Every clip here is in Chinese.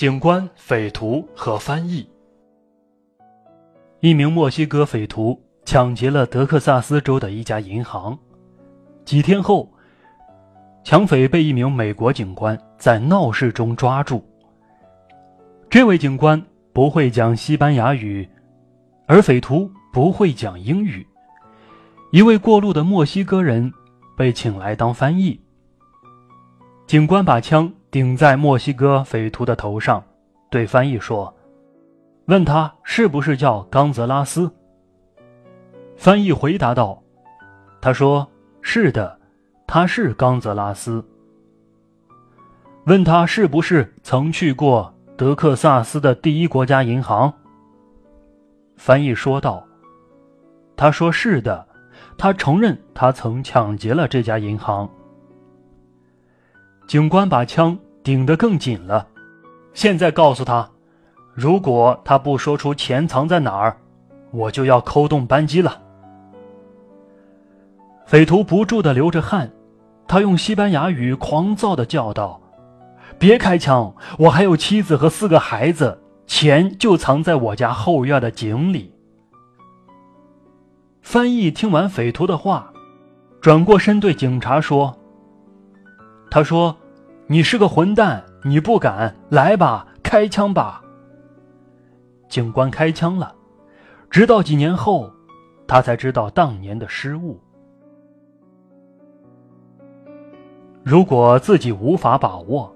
警官、匪徒和翻译。一名墨西哥匪徒抢劫了德克萨斯州的一家银行，几天后，抢匪被一名美国警官在闹市中抓住。这位警官不会讲西班牙语，而匪徒不会讲英语。一位过路的墨西哥人被请来当翻译。警官把枪。顶在墨西哥匪徒的头上，对翻译说：“问他是不是叫冈泽拉斯。”翻译回答道：“他说是的，他是冈泽拉斯。”问他是不是曾去过德克萨斯的第一国家银行。翻译说道：“他说是的，他承认他曾抢劫了这家银行。”警官把枪顶得更紧了。现在告诉他，如果他不说出钱藏在哪儿，我就要扣动扳机了。匪徒不住的流着汗，他用西班牙语狂躁的叫道：“别开枪！我还有妻子和四个孩子，钱就藏在我家后院的井里。”翻译听完匪徒的话，转过身对警察说：“他说。”你是个混蛋！你不敢来吧？开枪吧！警官开枪了。直到几年后，他才知道当年的失误。如果自己无法把握，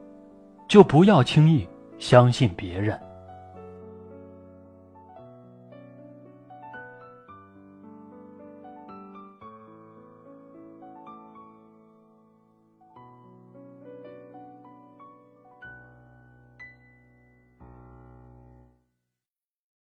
就不要轻易相信别人。